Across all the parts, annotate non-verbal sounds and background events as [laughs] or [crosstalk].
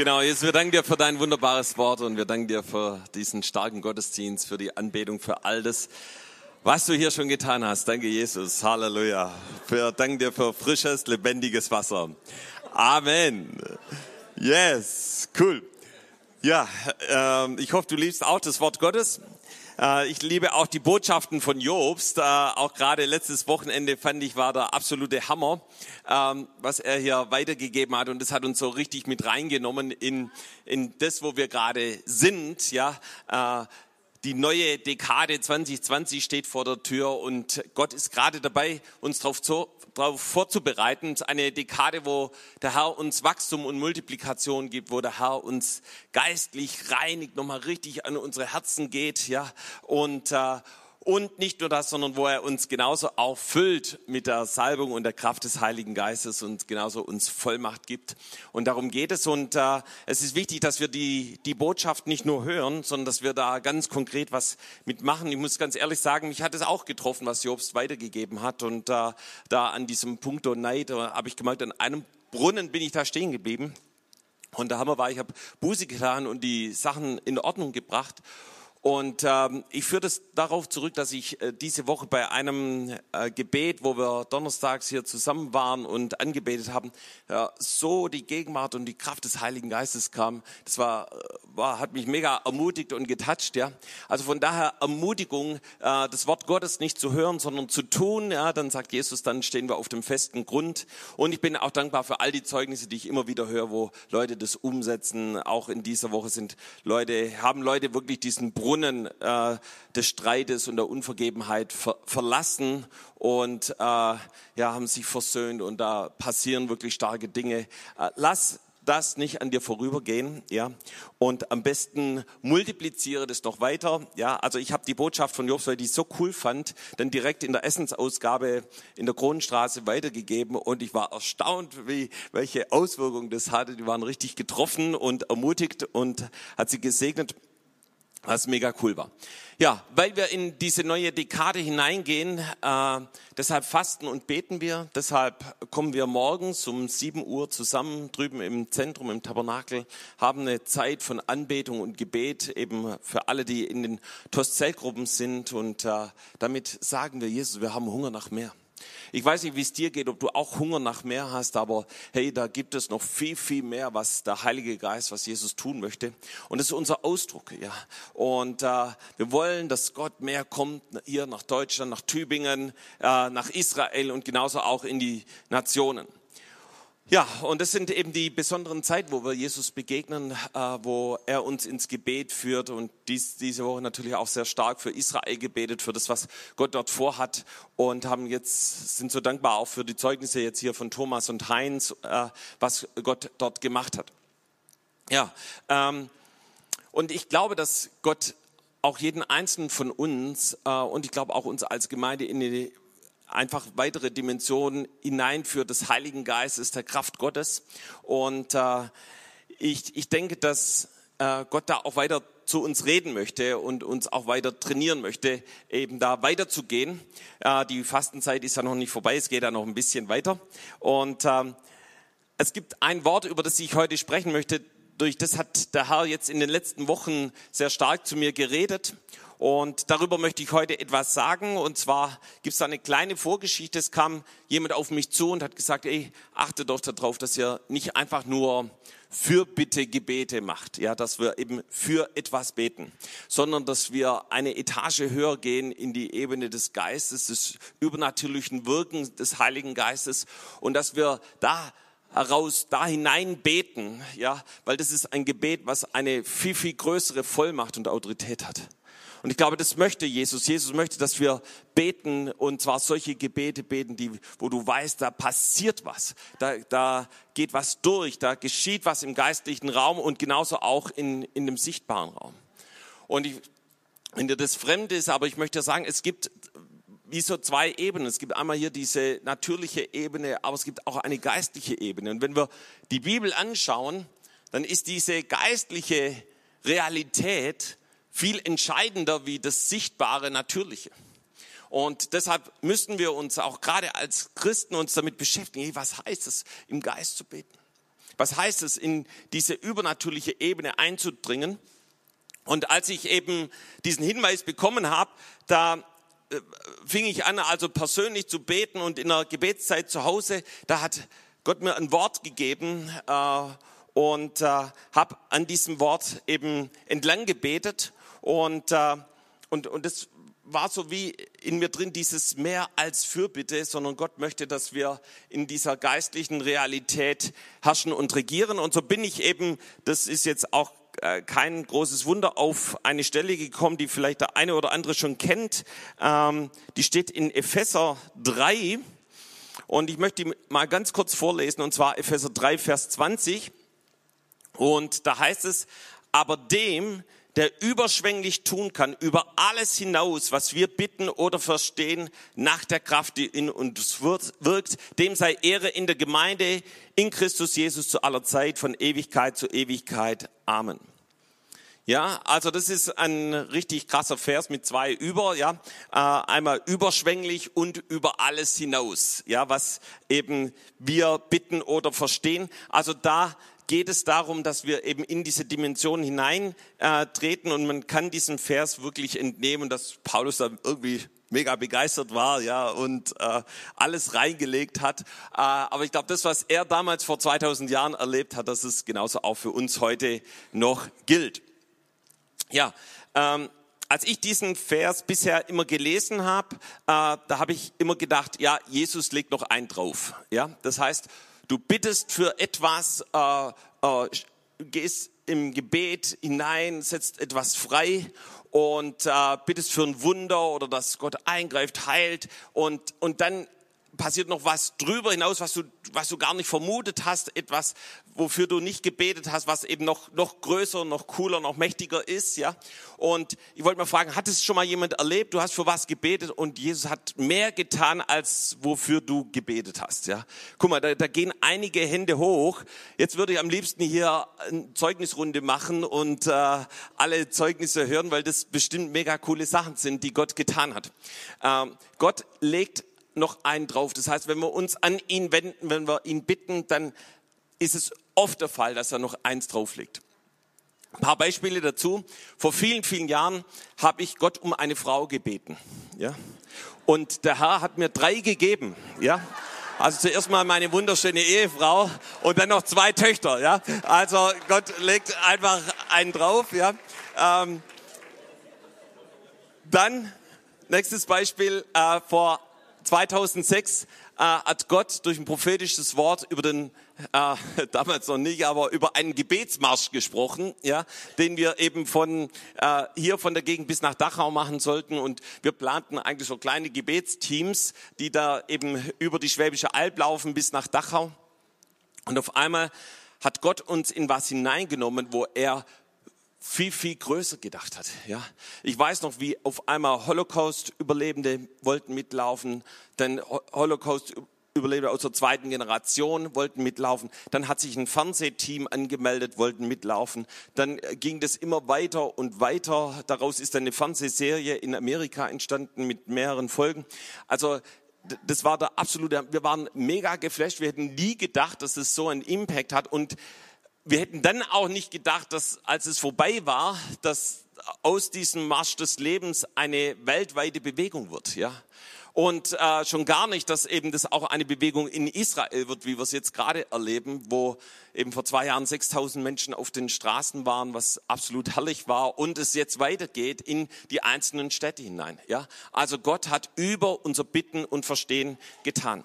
Genau, Jesus, wir danken dir für dein wunderbares Wort und wir danken dir für diesen starken Gottesdienst, für die Anbetung, für all das, was du hier schon getan hast. Danke, Jesus. Halleluja. Wir danken dir für frisches, lebendiges Wasser. Amen. Yes, cool. Ja, äh, ich hoffe, du liebst auch das Wort Gottes. Äh, ich liebe auch die Botschaften von Jobst. Äh, auch gerade letztes Wochenende fand ich, war der absolute Hammer, ähm, was er hier weitergegeben hat. Und das hat uns so richtig mit reingenommen in, in das, wo wir gerade sind. Ja, äh, die neue Dekade 2020 steht vor der Tür und Gott ist gerade dabei, uns darauf darauf vorzubereiten. Eine Dekade, wo der Herr uns Wachstum und Multiplikation gibt, wo der Herr uns geistlich reinigt, nochmal richtig an unsere Herzen geht, ja, und, äh, und nicht nur das, sondern wo er uns genauso auch füllt mit der Salbung und der Kraft des Heiligen Geistes und genauso uns Vollmacht gibt. Und darum geht es. Und äh, es ist wichtig, dass wir die, die Botschaft nicht nur hören, sondern dass wir da ganz konkret was mitmachen. Ich muss ganz ehrlich sagen, mich hat es auch getroffen, was Jobst weitergegeben hat. Und äh, da an diesem Punkt Neid habe ich gemerkt, an einem Brunnen bin ich da stehen geblieben. Und der Hammer war, ich habe Buße getan und die Sachen in Ordnung gebracht. Und ähm, ich führe das darauf zurück, dass ich äh, diese Woche bei einem äh, Gebet, wo wir donnerstags hier zusammen waren und angebetet haben, ja, so die Gegenwart und die Kraft des Heiligen Geistes kam. Das war, äh, war hat mich mega ermutigt und getatscht. Ja, also von daher Ermutigung, äh, das Wort Gottes nicht zu hören, sondern zu tun. Ja, dann sagt Jesus, dann stehen wir auf dem festen Grund. Und ich bin auch dankbar für all die Zeugnisse, die ich immer wieder höre, wo Leute das umsetzen. Auch in dieser Woche sind Leute, haben Leute wirklich diesen Brunnen Brunnen äh, des Streites und der Unvergebenheit ver verlassen und äh, ja, haben sich versöhnt und da passieren wirklich starke Dinge. Äh, lass das nicht an dir vorübergehen, ja. Und am besten multipliziere das noch weiter, ja. Also ich habe die Botschaft von Jobs, weil ich die so cool fand, dann direkt in der Essensausgabe in der Kronenstraße weitergegeben und ich war erstaunt, wie welche Auswirkungen das hatte. Die waren richtig getroffen und ermutigt und hat sie gesegnet was mega cool war. Ja, weil wir in diese neue Dekade hineingehen, äh, deshalb fasten und beten wir. Deshalb kommen wir morgens um 7 Uhr zusammen drüben im Zentrum, im Tabernakel, haben eine Zeit von Anbetung und Gebet eben für alle, die in den Tostzellgruppen sind. Und äh, damit sagen wir, Jesus, wir haben Hunger nach mehr. Ich weiß nicht, wie es dir geht, ob du auch Hunger nach mehr hast, aber hey, da gibt es noch viel, viel mehr, was der Heilige Geist, was Jesus tun möchte. Und das ist unser Ausdruck, ja. Und äh, wir wollen, dass Gott mehr kommt hier nach Deutschland, nach Tübingen, äh, nach Israel und genauso auch in die Nationen. Ja, und das sind eben die besonderen Zeiten, wo wir Jesus begegnen, äh, wo er uns ins Gebet führt und dies, diese Woche natürlich auch sehr stark für Israel gebetet, für das, was Gott dort vorhat und haben jetzt, sind so dankbar auch für die Zeugnisse jetzt hier von Thomas und Heinz, äh, was Gott dort gemacht hat. Ja, ähm, und ich glaube, dass Gott auch jeden einzelnen von uns äh, und ich glaube auch uns als Gemeinde in die einfach weitere Dimensionen hineinführt des Heiligen Geistes, der Kraft Gottes. Und äh, ich, ich denke, dass äh, Gott da auch weiter zu uns reden möchte und uns auch weiter trainieren möchte, eben da weiterzugehen. Äh, die Fastenzeit ist ja noch nicht vorbei, es geht ja noch ein bisschen weiter. Und äh, es gibt ein Wort, über das ich heute sprechen möchte. Durch das hat der Herr jetzt in den letzten Wochen sehr stark zu mir geredet. Und darüber möchte ich heute etwas sagen. Und zwar gibt es da eine kleine Vorgeschichte. Es kam jemand auf mich zu und hat gesagt, ey, achte doch darauf, dass ihr nicht einfach nur Fürbitte-Gebete macht, ja, dass wir eben für etwas beten, sondern dass wir eine Etage höher gehen in die Ebene des Geistes, des übernatürlichen Wirken des Heiligen Geistes und dass wir da heraus da hinein beten, ja, weil das ist ein Gebet, was eine viel, viel größere Vollmacht und Autorität hat. Und ich glaube, das möchte Jesus. Jesus möchte, dass wir beten und zwar solche Gebete beten, die, wo du weißt, da passiert was, da, da geht was durch, da geschieht was im geistlichen Raum und genauso auch in, in dem sichtbaren Raum. Und ich, wenn dir das fremd ist, aber ich möchte sagen, es gibt wie so zwei Ebenen. Es gibt einmal hier diese natürliche Ebene, aber es gibt auch eine geistliche Ebene. Und wenn wir die Bibel anschauen, dann ist diese geistliche Realität viel entscheidender wie das sichtbare Natürliche. Und deshalb müssen wir uns auch gerade als Christen uns damit beschäftigen, hey, was heißt es, im Geist zu beten? was heißt es, in diese übernatürliche Ebene einzudringen. Und als ich eben diesen Hinweis bekommen habe, da äh, fing ich an, also persönlich zu beten und in der Gebetszeit zu Hause, da hat Gott mir ein Wort gegeben äh, und äh, habe an diesem Wort eben entlang gebetet und, äh, und, und das war so wie in mir drin dieses mehr als Fürbitte, sondern Gott möchte, dass wir in dieser geistlichen Realität herrschen und regieren. Und so bin ich eben, das ist jetzt auch äh, kein großes Wunder, auf eine Stelle gekommen, die vielleicht der eine oder andere schon kennt. Ähm, die steht in Epheser 3. Und ich möchte die mal ganz kurz vorlesen, und zwar Epheser 3, Vers 20. Und da heißt es, aber dem, der überschwänglich tun kann, über alles hinaus, was wir bitten oder verstehen, nach der Kraft, die in uns wirkt, dem sei Ehre in der Gemeinde, in Christus Jesus zu aller Zeit, von Ewigkeit zu Ewigkeit. Amen. Ja, also das ist ein richtig krasser Vers mit zwei über, ja, äh, einmal überschwänglich und über alles hinaus, ja, was eben wir bitten oder verstehen. Also da geht es darum, dass wir eben in diese Dimension hineintreten äh, und man kann diesem Vers wirklich entnehmen, dass Paulus da irgendwie mega begeistert war, ja, und äh, alles reingelegt hat. Äh, aber ich glaube, das, was er damals vor 2000 Jahren erlebt hat, dass es genauso auch für uns heute noch gilt. Ja, ähm, als ich diesen Vers bisher immer gelesen habe, äh, da habe ich immer gedacht, ja, Jesus legt noch einen drauf. Ja, das heißt, Du bittest für etwas, äh, äh, gehst im Gebet hinein, setzt etwas frei und äh, bittest für ein Wunder oder dass Gott eingreift, heilt und, und dann passiert noch was drüber hinaus, was du, was du gar nicht vermutet hast, etwas, wofür du nicht gebetet hast, was eben noch, noch größer, noch cooler, noch mächtiger ist, ja. Und ich wollte mal fragen, hat es schon mal jemand erlebt? Du hast für was gebetet und Jesus hat mehr getan, als wofür du gebetet hast, ja. Guck mal, da, da gehen einige Hände hoch. Jetzt würde ich am liebsten hier eine Zeugnisrunde machen und äh, alle Zeugnisse hören, weil das bestimmt mega coole Sachen sind, die Gott getan hat. Ähm, Gott legt noch einen drauf. Das heißt, wenn wir uns an ihn wenden, wenn wir ihn bitten, dann ist es oft der Fall, dass er noch eins drauflegt. Ein paar Beispiele dazu. Vor vielen, vielen Jahren habe ich Gott um eine Frau gebeten. Ja? Und der Herr hat mir drei gegeben. Ja? Also zuerst mal meine wunderschöne Ehefrau und dann noch zwei Töchter. Ja? Also Gott legt einfach einen drauf. Ja? Ähm, dann, nächstes Beispiel, äh, vor 2006 äh, hat Gott durch ein prophetisches Wort über den äh, [laughs] damals noch nicht, aber über einen Gebetsmarsch gesprochen, ja, den wir eben von äh, hier von der Gegend bis nach Dachau machen sollten. Und wir planten eigentlich so kleine Gebetsteams, die da eben über die Schwäbische Alb laufen bis nach Dachau. Und auf einmal hat Gott uns in was hineingenommen, wo er viel, viel größer gedacht hat. Ja, ich weiß noch, wie auf einmal Holocaust-Überlebende wollten mitlaufen, dann Holocaust-Überlebende aus der zweiten Generation wollten mitlaufen, dann hat sich ein Fernsehteam angemeldet, wollten mitlaufen, dann ging das immer weiter und weiter. Daraus ist eine Fernsehserie in Amerika entstanden mit mehreren Folgen. Also das war der absolute, wir waren mega geflasht, wir hätten nie gedacht, dass es so einen Impact hat und wir hätten dann auch nicht gedacht, dass als es vorbei war, dass aus diesem Marsch des Lebens eine weltweite Bewegung wird, ja. Und äh, schon gar nicht, dass eben das auch eine Bewegung in Israel wird, wie wir es jetzt gerade erleben, wo eben vor zwei Jahren 6000 Menschen auf den Straßen waren, was absolut herrlich war und es jetzt weitergeht in die einzelnen Städte hinein. Ja, also Gott hat über unser Bitten und Verstehen getan.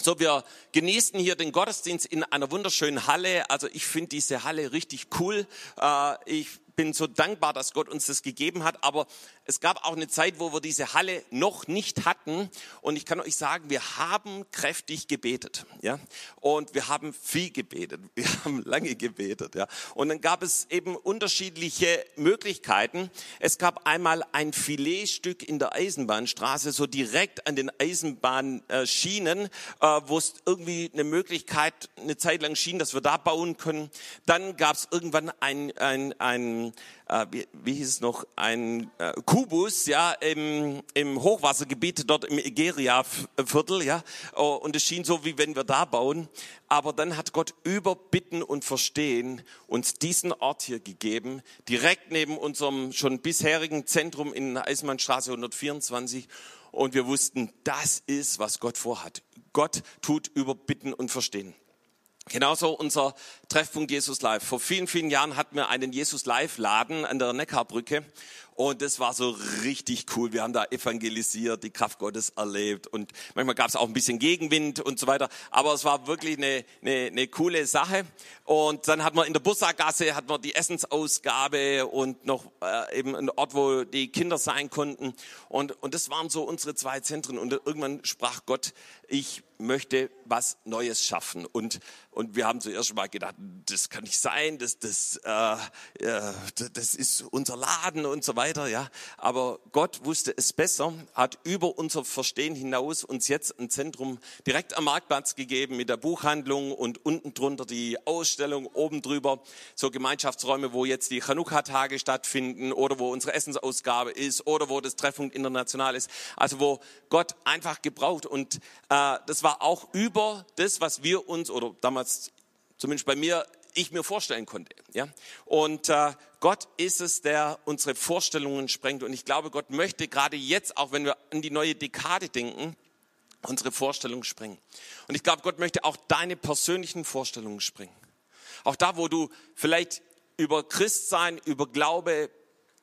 So, wir genießen hier den Gottesdienst in einer wunderschönen Halle. Also ich finde diese Halle richtig cool. Äh, ich bin so dankbar, dass Gott uns das gegeben hat. Aber es gab auch eine Zeit, wo wir diese Halle noch nicht hatten. Und ich kann euch sagen, wir haben kräftig gebetet. Ja? Und wir haben viel gebetet. [laughs] Wir haben lange gebetet. Ja? Und dann gab es eben unterschiedliche Möglichkeiten. Es gab einmal ein Filetstück in der Eisenbahnstraße, so direkt an den Eisenbahnschienen, äh, wo es irgendwie eine Möglichkeit, eine Zeit lang schien, dass wir da bauen können. Dann gab es irgendwann ein, ein, ein äh, wie, wie hieß es noch, ein äh, Kubus, ja, im, im Hochwassergebiet dort im Igeria-Viertel, ja. Oh, und es schien so, wie wenn wir da bauen. Aber dann hat Gott über Bitten und Verstehen uns diesen Ort hier gegeben, direkt neben unserem schon bisherigen Zentrum in der Eisenbahnstraße 124. Und wir wussten, das ist, was Gott vorhat. Gott tut über Bitten und Verstehen. Genauso unser Treffpunkt Jesus Live. Vor vielen, vielen Jahren hatten wir einen Jesus Live Laden an der Neckarbrücke und das war so richtig cool. Wir haben da evangelisiert, die Kraft Gottes erlebt und manchmal gab es auch ein bisschen Gegenwind und so weiter. Aber es war wirklich eine, eine, eine coole Sache. Und dann hat man in der Bussagasse hat man die Essensausgabe und noch äh, eben ein Ort, wo die Kinder sein konnten. Und, und das waren so unsere zwei Zentren. Und irgendwann sprach Gott, ich möchte was Neues schaffen. Und, und wir haben zuerst mal gedacht, das kann nicht sein, das, das, äh, äh, das ist unser Laden und so weiter. Ja. Aber Gott wusste es besser, hat über unser Verstehen hinaus uns jetzt ein Zentrum direkt am Marktplatz gegeben mit der Buchhandlung und unten drunter die Ausstellung, oben drüber so Gemeinschaftsräume, wo jetzt die Chanukka-Tage stattfinden oder wo unsere Essensausgabe ist oder wo das Treffpunkt international ist. Also wo Gott einfach gebraucht und äh, das war auch über das, was wir uns oder damals zumindest bei mir ich mir vorstellen konnte. Ja? Und äh, Gott ist es, der unsere Vorstellungen sprengt. Und ich glaube, Gott möchte gerade jetzt, auch wenn wir an die neue Dekade denken, unsere Vorstellungen sprengen. Und ich glaube, Gott möchte auch deine persönlichen Vorstellungen sprengen. Auch da, wo du vielleicht über Christsein, über Glaube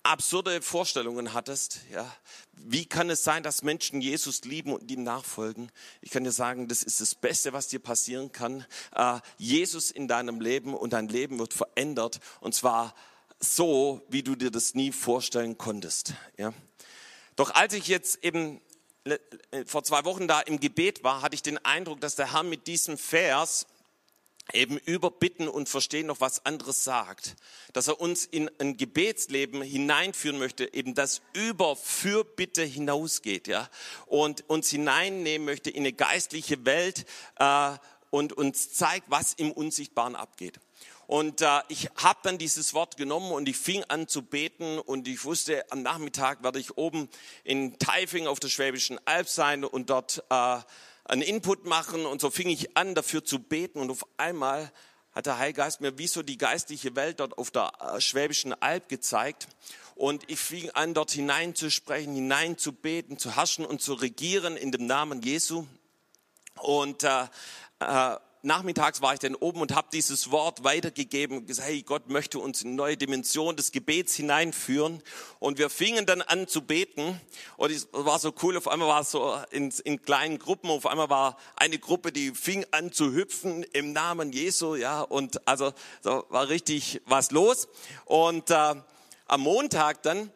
absurde Vorstellungen hattest, ja, wie kann es sein, dass Menschen Jesus lieben und ihm nachfolgen? Ich kann dir sagen, das ist das Beste, was dir passieren kann. Äh, Jesus in deinem Leben und dein Leben wird verändert und zwar so, wie du dir das nie vorstellen konntest. Ja. Doch als ich jetzt eben vor zwei Wochen da im Gebet war, hatte ich den Eindruck, dass der Herr mit diesem Vers eben über Bitten und Verstehen noch was anderes sagt. Dass er uns in ein Gebetsleben hineinführen möchte, eben das über Fürbitte hinausgeht, ja. Und uns hineinnehmen möchte in eine geistliche Welt äh, und uns zeigt, was im Unsichtbaren abgeht. Und äh, ich habe dann dieses Wort genommen und ich fing an zu beten und ich wusste, am Nachmittag werde ich oben in Taifing auf der Schwäbischen Alb sein und dort äh, einen Input machen. Und so fing ich an, dafür zu beten. Und auf einmal hat der Heilgeist mir wie so die geistliche Welt dort auf der äh, Schwäbischen Alb gezeigt. Und ich fing an, dort hineinzusprechen, hineinzubeten, zu herrschen und zu regieren in dem Namen Jesu. Und äh, äh, nachmittags war ich dann oben und habe dieses Wort weitergegeben gesagt, hey, Gott möchte uns in neue Dimension des Gebets hineinführen. Und wir fingen dann an zu beten. Und es war so cool, auf einmal war es so in, in kleinen Gruppen, auf einmal war eine Gruppe, die fing an zu hüpfen im Namen Jesu, ja, und also so war richtig was los. Und äh, am Montag dann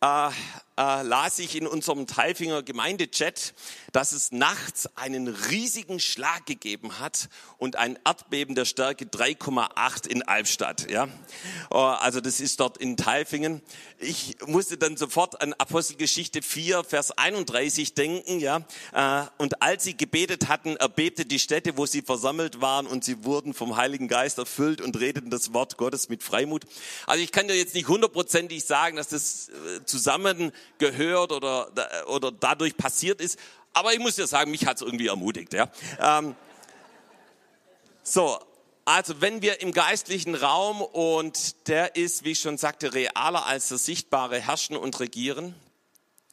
äh, äh, las ich in unserem Teifinger Gemeindechat, dass es nachts einen riesigen Schlag gegeben hat und ein Erdbeben der Stärke 3,8 in Albstadt. Ja, oh, also das ist dort in Teifingen. Ich musste dann sofort an Apostelgeschichte 4, Vers 31 denken. Ja, äh, und als sie gebetet hatten, erbebte die Städte, wo sie versammelt waren, und sie wurden vom Heiligen Geist erfüllt und redeten das Wort Gottes mit Freimut. Also ich kann dir jetzt nicht hundertprozentig sagen, dass das äh, zusammen gehört oder, oder dadurch passiert ist. Aber ich muss dir sagen, mich hat es irgendwie ermutigt. Ja. Ähm, so, also wenn wir im geistlichen Raum und der ist, wie ich schon sagte, realer als das Sichtbare herrschen und regieren,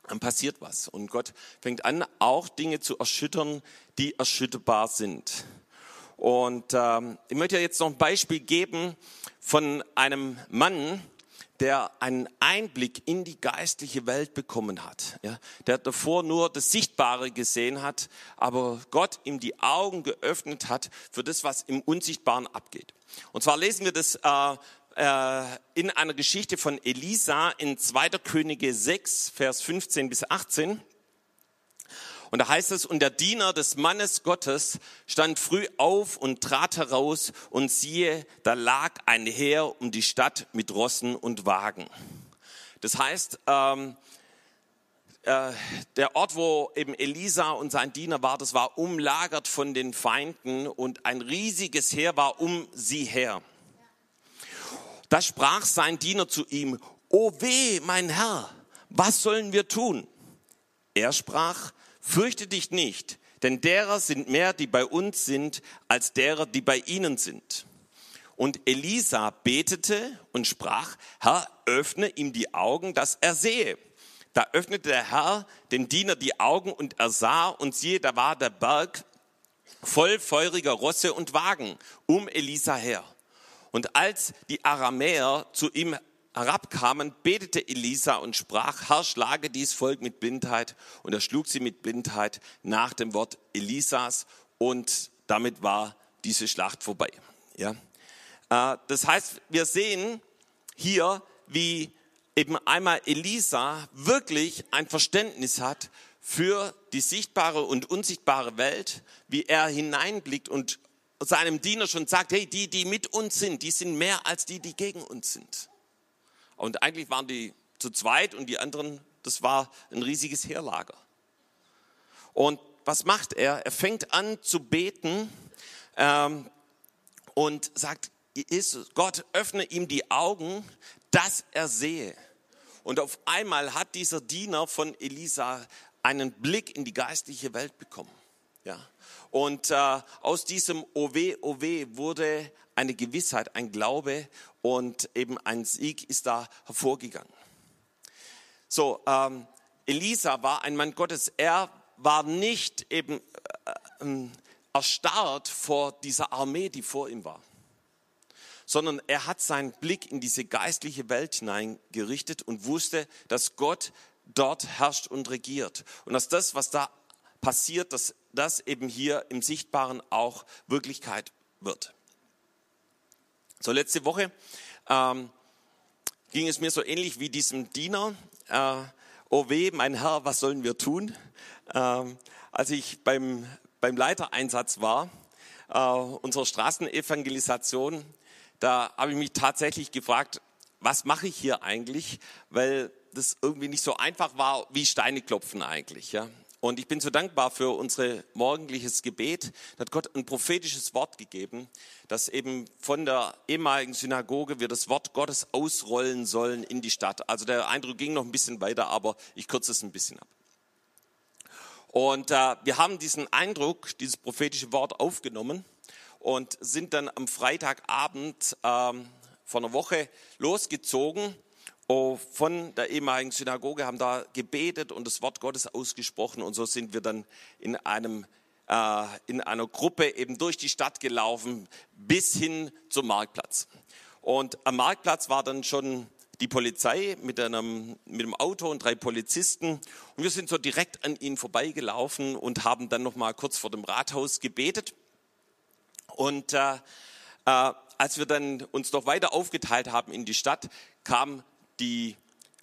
dann passiert was. Und Gott fängt an, auch Dinge zu erschüttern, die erschütterbar sind. Und ähm, ich möchte jetzt noch ein Beispiel geben von einem Mann, der einen Einblick in die geistliche Welt bekommen hat. Ja, der davor nur das Sichtbare gesehen hat, aber Gott ihm die Augen geöffnet hat für das, was im Unsichtbaren abgeht. Und zwar lesen wir das äh, äh, in einer Geschichte von Elisa in 2. Könige 6, Vers 15 bis 18. Und da heißt es, und der Diener des Mannes Gottes stand früh auf und trat heraus und siehe, da lag ein Heer um die Stadt mit Rossen und Wagen. Das heißt, ähm, äh, der Ort, wo eben Elisa und sein Diener war, das war umlagert von den Feinden und ein riesiges Heer war um sie her. Da sprach sein Diener zu ihm, O weh, mein Herr, was sollen wir tun? Er sprach, fürchte dich nicht, denn derer sind mehr, die bei uns sind, als derer, die bei ihnen sind. Und Elisa betete und sprach, Herr, öffne ihm die Augen, dass er sehe. Da öffnete der Herr dem Diener die Augen und er sah und siehe, da war der Berg voll feuriger Rosse und Wagen um Elisa her. Und als die Aramäer zu ihm herabkamen, betete Elisa und sprach, Herr, schlage dies Volk mit Blindheit. Und er schlug sie mit Blindheit nach dem Wort Elisas und damit war diese Schlacht vorbei. Ja? Äh, das heißt, wir sehen hier, wie eben einmal Elisa wirklich ein Verständnis hat für die sichtbare und unsichtbare Welt, wie er hineinblickt und seinem Diener schon sagt, hey, die, die mit uns sind, die sind mehr als die, die gegen uns sind. Und eigentlich waren die zu zweit und die anderen, das war ein riesiges Heerlager. Und was macht er? Er fängt an zu beten ähm, und sagt, Gott, öffne ihm die Augen, dass er sehe. Und auf einmal hat dieser Diener von Elisa einen Blick in die geistliche Welt bekommen. Ja. Und äh, aus diesem Owe, Owe wurde eine Gewissheit, ein Glaube und eben ein Sieg ist da hervorgegangen. So, ähm, Elisa war ein Mann Gottes. Er war nicht eben äh, äh, erstarrt vor dieser Armee, die vor ihm war sondern er hat seinen Blick in diese geistliche Welt hineingerichtet und wusste, dass Gott dort herrscht und regiert. Und dass das, was da passiert, dass das eben hier im Sichtbaren auch Wirklichkeit wird. So, letzte Woche ähm, ging es mir so ähnlich wie diesem Diener. Äh, oh weh, mein Herr, was sollen wir tun? Ähm, als ich beim, beim Leitereinsatz war, äh, unserer Straßenevangelisation, da habe ich mich tatsächlich gefragt, was mache ich hier eigentlich? Weil das irgendwie nicht so einfach war, wie Steine klopfen eigentlich. Ja? Und ich bin so dankbar für unser morgendliches Gebet. Da hat Gott ein prophetisches Wort gegeben, dass eben von der ehemaligen Synagoge wir das Wort Gottes ausrollen sollen in die Stadt. Also der Eindruck ging noch ein bisschen weiter, aber ich kürze es ein bisschen ab. Und äh, wir haben diesen Eindruck, dieses prophetische Wort aufgenommen und sind dann am Freitagabend ähm, vor einer Woche losgezogen von der ehemaligen Synagoge, haben da gebetet und das Wort Gottes ausgesprochen und so sind wir dann in einem äh, in einer Gruppe eben durch die Stadt gelaufen bis hin zum Marktplatz. Und am Marktplatz war dann schon die Polizei mit einem, mit einem Auto und drei Polizisten. Und wir sind so direkt an ihnen vorbeigelaufen und haben dann noch mal kurz vor dem Rathaus gebetet. Und äh, äh, als wir dann uns noch weiter aufgeteilt haben in die Stadt, kam die,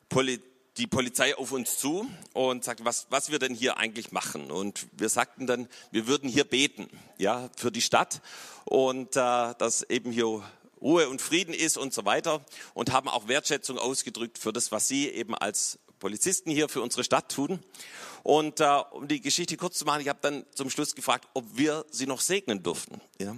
Poli die Polizei auf uns zu und sagte, was, was wir denn hier eigentlich machen. Und wir sagten dann, wir würden hier beten, ja, für die Stadt und äh, dass eben hier Ruhe und Frieden ist und so weiter und haben auch Wertschätzung ausgedrückt für das, was Sie eben als Polizisten hier für unsere Stadt tun. Und äh, um die Geschichte kurz zu machen, ich habe dann zum Schluss gefragt, ob wir sie noch segnen durften. Ja?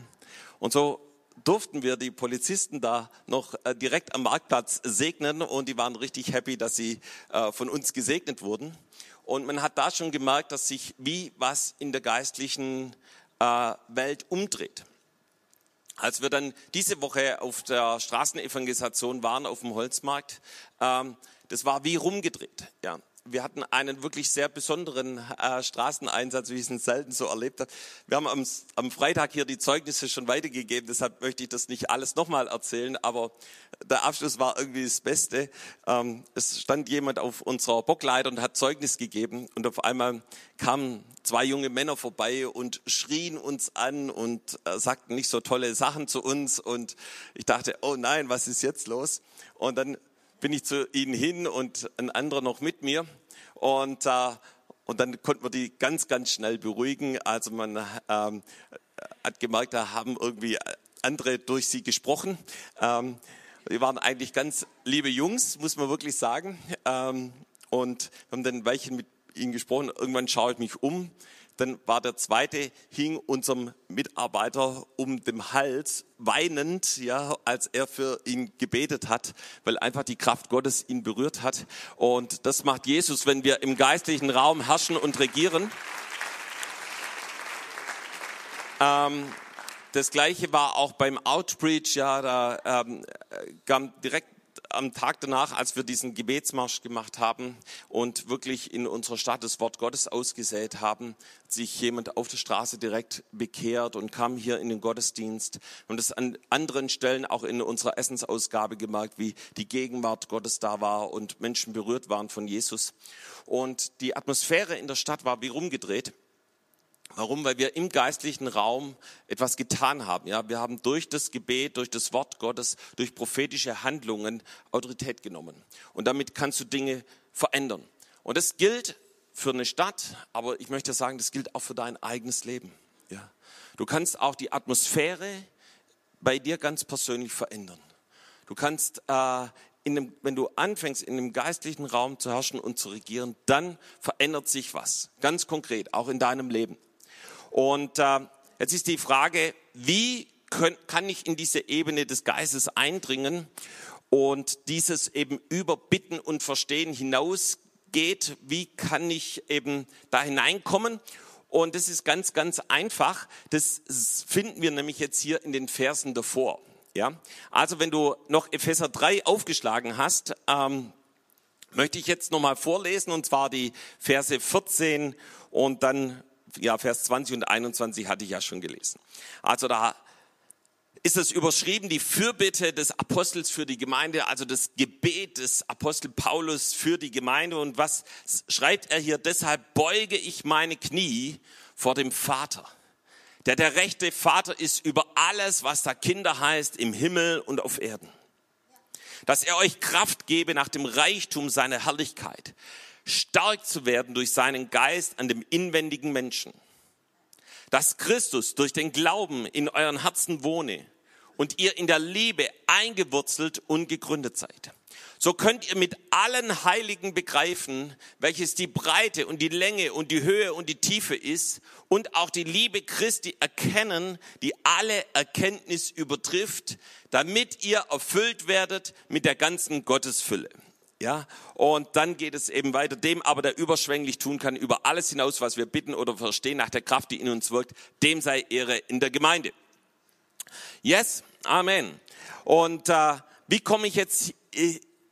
Und so durften wir die Polizisten da noch äh, direkt am Marktplatz segnen und die waren richtig happy, dass sie äh, von uns gesegnet wurden. Und man hat da schon gemerkt, dass sich wie was in der geistlichen äh, Welt umdreht. Als wir dann diese Woche auf der Straßenevangelisation waren, auf dem Holzmarkt, ähm, das war wie rumgedreht. Ja wir hatten einen wirklich sehr besonderen äh, Straßeneinsatz, wie ich es selten so erlebt habe. Wir haben am, am, Freitag hier die Zeugnisse schon weitergegeben, deshalb möchte ich das nicht alles nochmal erzählen, aber der Abschluss war irgendwie das Beste. Ähm, es stand jemand auf unserer Bockleiter und hat Zeugnis gegeben und auf einmal kamen zwei junge Männer vorbei und schrien uns an und äh, sagten nicht so tolle Sachen zu uns und ich dachte, oh nein, was ist jetzt los? Und dann bin ich zu ihnen hin und ein anderer noch mit mir. Und, äh, und dann konnten wir die ganz, ganz schnell beruhigen. Also man ähm, hat gemerkt, da haben irgendwie andere durch sie gesprochen. Ähm, die waren eigentlich ganz liebe Jungs, muss man wirklich sagen. Ähm, und haben dann ein Weilchen mit ihn gesprochen. Irgendwann schaue ich mich um. Dann war der zweite, hing unserem Mitarbeiter um den Hals, weinend, ja, als er für ihn gebetet hat, weil einfach die Kraft Gottes ihn berührt hat. Und das macht Jesus, wenn wir im geistlichen Raum herrschen und regieren. Ähm, das gleiche war auch beim Outreach, ja, da ähm, kam direkt am Tag danach, als wir diesen Gebetsmarsch gemacht haben und wirklich in unserer Stadt das Wort Gottes ausgesät haben, sich jemand auf der Straße direkt bekehrt und kam hier in den Gottesdienst. Und das an anderen Stellen auch in unserer Essensausgabe gemerkt, wie die Gegenwart Gottes da war und Menschen berührt waren von Jesus. Und die Atmosphäre in der Stadt war wie rumgedreht. Warum? Weil wir im geistlichen Raum etwas getan haben. Ja, wir haben durch das Gebet, durch das Wort Gottes, durch prophetische Handlungen Autorität genommen. Und damit kannst du Dinge verändern. Und das gilt für eine Stadt, aber ich möchte sagen, das gilt auch für dein eigenes Leben. Ja, du kannst auch die Atmosphäre bei dir ganz persönlich verändern. Du kannst äh, dem, wenn du anfängst, in dem geistlichen Raum zu herrschen und zu regieren, dann verändert sich was. Ganz konkret, auch in deinem Leben. Und äh, jetzt ist die Frage, wie können, kann ich in diese Ebene des Geistes eindringen und dieses eben über Bitten und Verstehen hinausgeht? Wie kann ich eben da hineinkommen? Und das ist ganz, ganz einfach. Das finden wir nämlich jetzt hier in den Versen davor. Ja, also wenn du noch Epheser 3 aufgeschlagen hast, ähm, möchte ich jetzt nochmal vorlesen und zwar die Verse 14 und dann ja, Vers 20 und 21 hatte ich ja schon gelesen. Also da ist es überschrieben, die Fürbitte des Apostels für die Gemeinde, also das Gebet des Apostel Paulus für die Gemeinde. Und was schreibt er hier? Deshalb beuge ich meine Knie vor dem Vater, der der rechte Vater ist über alles, was da Kinder heißt, im Himmel und auf Erden. Dass er euch Kraft gebe nach dem Reichtum seiner Herrlichkeit stark zu werden durch seinen Geist an dem inwendigen Menschen. Dass Christus durch den Glauben in euren Herzen wohne und ihr in der Liebe eingewurzelt und gegründet seid. So könnt ihr mit allen Heiligen begreifen, welches die Breite und die Länge und die Höhe und die Tiefe ist und auch die Liebe Christi erkennen, die alle Erkenntnis übertrifft, damit ihr erfüllt werdet mit der ganzen Gottesfülle. Ja, und dann geht es eben weiter, dem aber, der überschwänglich tun kann, über alles hinaus, was wir bitten oder verstehen, nach der Kraft, die in uns wirkt, dem sei Ehre in der Gemeinde. Yes, Amen. Und äh, wie komme ich jetzt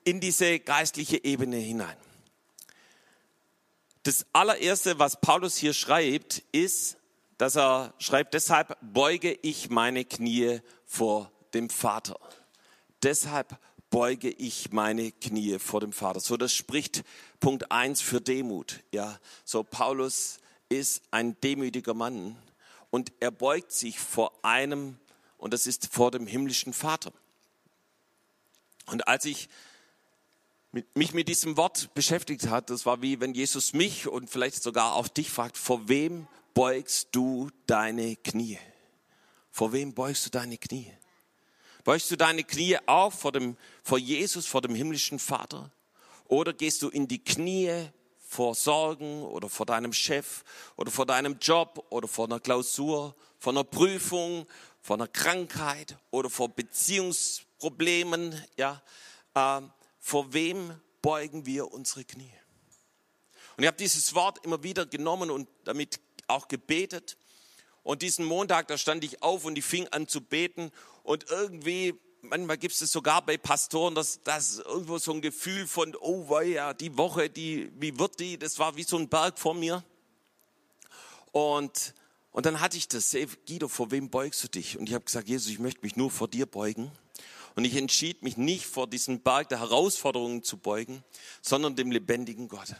in diese geistliche Ebene hinein? Das allererste, was Paulus hier schreibt, ist, dass er schreibt, deshalb beuge ich meine Knie vor dem Vater. Deshalb beuge ich meine Knie vor dem Vater. So, das spricht Punkt eins für Demut. Ja, so Paulus ist ein demütiger Mann und er beugt sich vor einem, und das ist vor dem himmlischen Vater. Und als ich mich mit diesem Wort beschäftigt hat, das war wie wenn Jesus mich und vielleicht sogar auch dich fragt, vor wem beugst du deine Knie? Vor wem beugst du deine Knie? Beugst du deine Knie auf vor, dem, vor Jesus, vor dem himmlischen Vater? Oder gehst du in die Knie vor Sorgen oder vor deinem Chef oder vor deinem Job oder vor einer Klausur, vor einer Prüfung, vor einer Krankheit oder vor Beziehungsproblemen? Ja, äh, vor wem beugen wir unsere Knie? Und ich habe dieses Wort immer wieder genommen und damit auch gebetet. Und diesen Montag, da stand ich auf und ich fing an zu beten und irgendwie, manchmal gibt es sogar bei Pastoren, dass das irgendwo so ein Gefühl von, oh ja, die Woche, die, wie wird die? Das war wie so ein Berg vor mir. Und, und dann hatte ich das, Guido, vor wem beugst du dich? Und ich habe gesagt, Jesus, ich möchte mich nur vor dir beugen. Und ich entschied mich nicht vor diesem Berg der Herausforderungen zu beugen, sondern dem lebendigen Gott.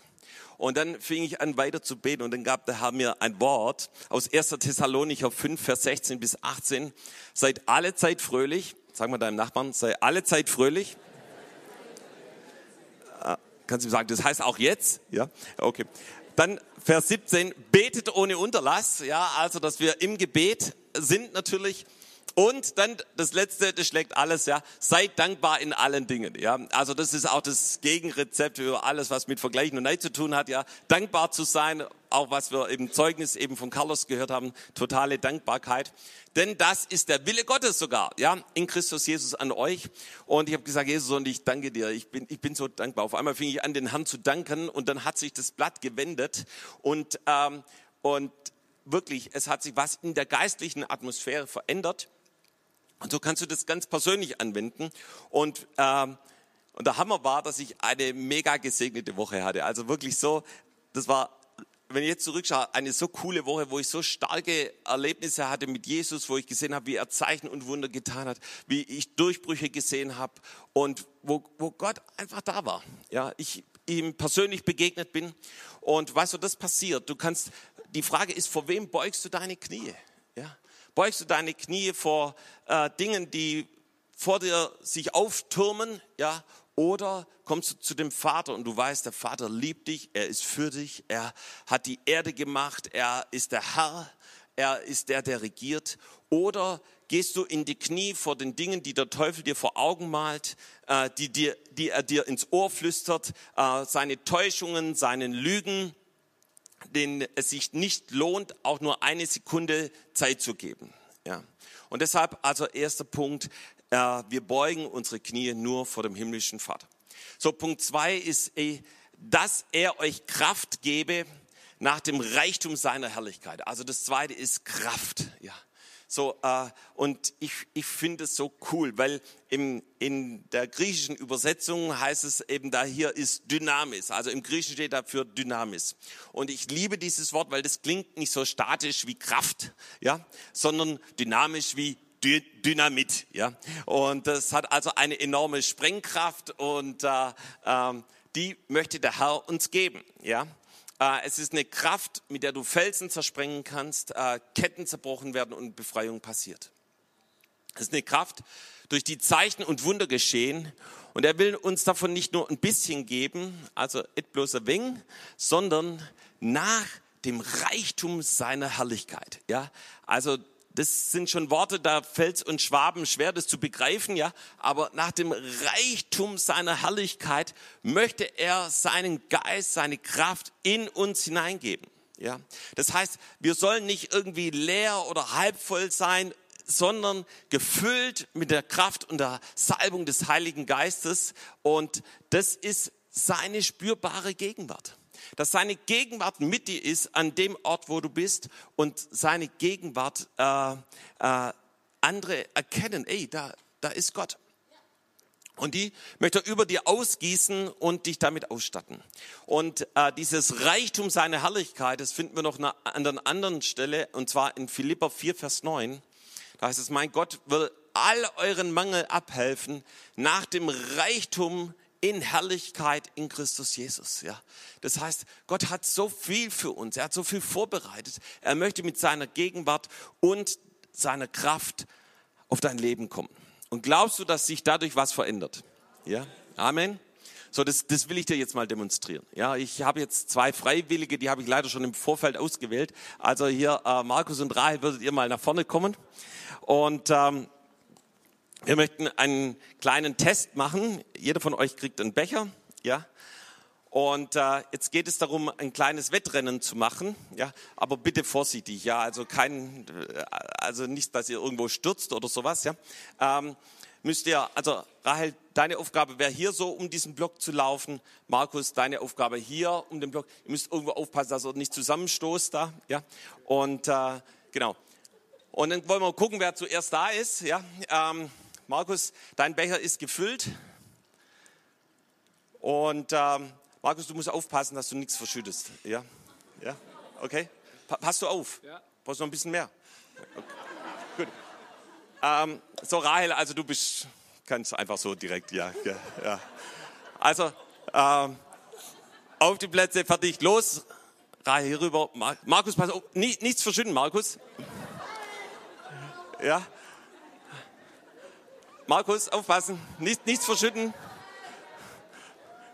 Und dann fing ich an weiter zu beten und dann gab der Herr mir ein Wort aus 1. Thessalonicher 5, Vers 16 bis 18. Seid alle Zeit fröhlich. Sag mal deinem Nachbarn, sei alle Zeit fröhlich. Ah, kannst du sagen, das heißt auch jetzt? Ja, okay. Dann Vers 17, betet ohne Unterlass. Ja, also, dass wir im Gebet sind natürlich Und dann das letzte, das schlägt alles, ja. Seid dankbar in allen Dingen, ja. Also das ist auch das Gegenrezept für alles, was mit Vergleichen und Neid zu tun hat, ja. Dankbar zu sein, auch was wir im Zeugnis eben von Carlos gehört haben, totale Dankbarkeit. Denn das ist der Wille Gottes sogar, ja, in Christus Jesus an euch. Und ich habe gesagt, Jesus, und ich danke dir. Ich bin, ich bin so dankbar. Auf einmal fing ich an, den Herrn zu danken und dann hat sich das Blatt gewendet und ähm, und wirklich, es hat sich was in der geistlichen Atmosphäre verändert. Und so kannst du das ganz persönlich anwenden. Und, ähm, und der Hammer war, dass ich eine mega gesegnete Woche hatte. Also wirklich so, das war, wenn ich jetzt zurückschaue, eine so coole Woche, wo ich so starke Erlebnisse hatte mit Jesus, wo ich gesehen habe, wie er Zeichen und Wunder getan hat, wie ich Durchbrüche gesehen habe und wo, wo Gott einfach da war. Ja, ich ihm persönlich begegnet bin. Und weißt du, das passiert. Du kannst, die Frage ist, vor wem beugst du deine Knie? Ja? Beugst du deine Knie vor äh, Dingen, die vor dir sich auftürmen, ja, oder kommst du zu dem Vater und du weißt, der Vater liebt dich, er ist für dich, er hat die Erde gemacht, er ist der Herr, er ist der, der regiert. Oder gehst du in die Knie vor den Dingen, die der Teufel dir vor Augen malt, äh, die, dir, die er dir ins Ohr flüstert, äh, seine Täuschungen, seinen Lügen, denen es sich nicht lohnt, auch nur eine Sekunde Zeit zu geben. Ja. Und deshalb also erster Punkt, äh, wir beugen unsere Knie nur vor dem himmlischen Vater. So, Punkt zwei ist, ey, dass er euch Kraft gebe nach dem Reichtum seiner Herrlichkeit. Also das zweite ist Kraft. Ja. So, äh, und ich, ich finde es so cool, weil im, in der griechischen Übersetzung heißt es eben, da hier ist Dynamis. Also im Griechischen steht dafür Dynamis. Und ich liebe dieses Wort, weil das klingt nicht so statisch wie Kraft, ja, sondern dynamisch wie Dynamit, ja. Und das hat also eine enorme Sprengkraft und äh, äh, die möchte der Herr uns geben, ja. Äh, es ist eine Kraft, mit der du Felsen zersprengen kannst, äh, Ketten zerbrochen werden und Befreiung passiert. Es ist eine Kraft, durch die Zeichen und Wunder geschehen. Und er will uns davon nicht nur ein bisschen geben, also et bloß ein wenig, sondern nach dem Reichtum seiner Herrlichkeit. Ja, also das sind schon Worte, da fällt uns Schwaben schwer, das zu begreifen, ja. Aber nach dem Reichtum seiner Herrlichkeit möchte er seinen Geist, seine Kraft in uns hineingeben, ja. Das heißt, wir sollen nicht irgendwie leer oder halbvoll sein, sondern gefüllt mit der Kraft und der Salbung des Heiligen Geistes. Und das ist seine spürbare Gegenwart dass seine Gegenwart mit dir ist an dem Ort, wo du bist und seine Gegenwart äh, äh, andere erkennen, ey, da, da ist Gott. Und die möchte er über dir ausgießen und dich damit ausstatten. Und äh, dieses Reichtum seiner Herrlichkeit, das finden wir noch an einer anderen Stelle, und zwar in Philippa 4, Vers 9. Da heißt es, mein Gott will all euren Mangel abhelfen nach dem Reichtum in Herrlichkeit in Christus Jesus. Ja, das heißt, Gott hat so viel für uns. Er hat so viel vorbereitet. Er möchte mit seiner Gegenwart und seiner Kraft auf dein Leben kommen. Und glaubst du, dass sich dadurch was verändert? Ja, Amen. So, das, das will ich dir jetzt mal demonstrieren. Ja, ich habe jetzt zwei Freiwillige, die habe ich leider schon im Vorfeld ausgewählt. Also hier äh, Markus und Rahel, würdet ihr mal nach vorne kommen und ähm, wir möchten einen kleinen Test machen. Jeder von euch kriegt einen Becher, ja. Und äh, jetzt geht es darum, ein kleines Wettrennen zu machen, ja. Aber bitte vorsichtig, ja. Also kein, äh, also nicht, dass ihr irgendwo stürzt oder sowas, ja. Ähm, müsst ihr, also Rahel, deine Aufgabe wäre hier so um diesen Block zu laufen. Markus, deine Aufgabe hier um den Block. Ihr müsst irgendwo aufpassen, dass ihr nicht zusammenstoßt da, ja. Und äh, genau. Und dann wollen wir gucken, wer zuerst da ist, ja. Ähm, Markus, dein Becher ist gefüllt. Und ähm, Markus, du musst aufpassen, dass du nichts verschüttest. Ja? Ja? Okay? Pa passt du auf? Ja. Brauchst du noch ein bisschen mehr? Okay. Gut. Ähm, so, Rahel, also du bist, kannst einfach so direkt, ja. ja, ja. Also, ähm, auf die Plätze, fertig, los. Rahel, hier rüber. Markus, pass auf, nichts verschütten, Markus. Ja, Markus, aufpassen. Nicht, nichts verschütten.